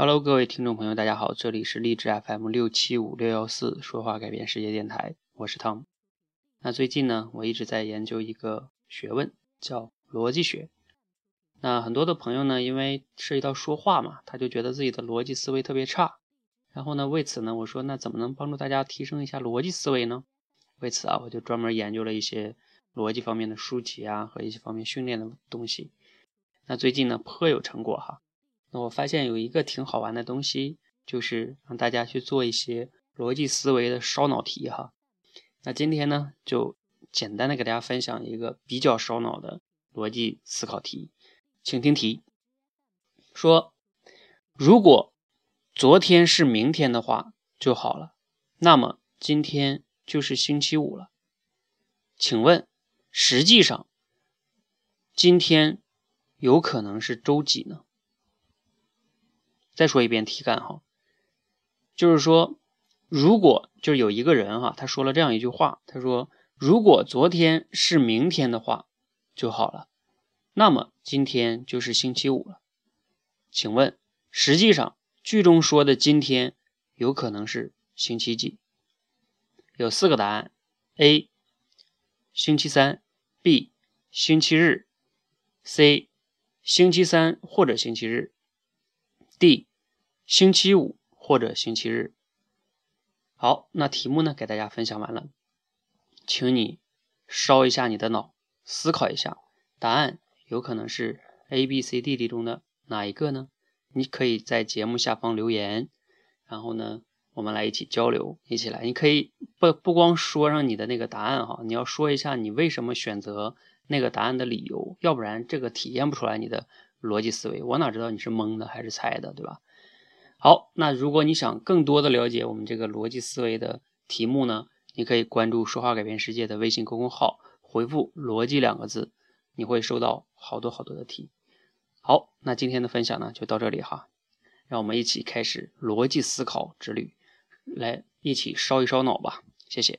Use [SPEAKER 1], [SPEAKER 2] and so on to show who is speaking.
[SPEAKER 1] Hello，各位听众朋友，大家好，这里是励志 FM 六七五六幺四说话改变世界电台，我是 Tom。那最近呢，我一直在研究一个学问，叫逻辑学。那很多的朋友呢，因为涉及到说话嘛，他就觉得自己的逻辑思维特别差。然后呢，为此呢，我说那怎么能帮助大家提升一下逻辑思维呢？为此啊，我就专门研究了一些逻辑方面的书籍啊和一些方面训练的东西。那最近呢，颇有成果哈。那我发现有一个挺好玩的东西，就是让大家去做一些逻辑思维的烧脑题哈。那今天呢，就简单的给大家分享一个比较烧脑的逻辑思考题，请听题：说如果昨天是明天的话就好了，那么今天就是星期五了。请问，实际上今天有可能是周几呢？再说一遍题干哈，就是说，如果就是有一个人哈，他说了这样一句话，他说：“如果昨天是明天的话就好了，那么今天就是星期五了。”请问，实际上句中说的今天有可能是星期几？有四个答案：A. 星期三；B. 星期日；C. 星期三或者星期日；D. 星期五或者星期日。好，那题目呢？给大家分享完了，请你烧一下你的脑，思考一下，答案有可能是 A、B、C、D、D 中的哪一个呢？你可以在节目下方留言，然后呢，我们来一起交流，一起来。你可以不不光说上你的那个答案哈，你要说一下你为什么选择那个答案的理由，要不然这个体现不出来你的逻辑思维。我哪知道你是蒙的还是猜的，对吧？好，那如果你想更多的了解我们这个逻辑思维的题目呢，你可以关注“说话改变世界”的微信公众号，回复“逻辑”两个字，你会收到好多好多的题。好，那今天的分享呢就到这里哈，让我们一起开始逻辑思考之旅，来一起烧一烧脑吧，谢谢。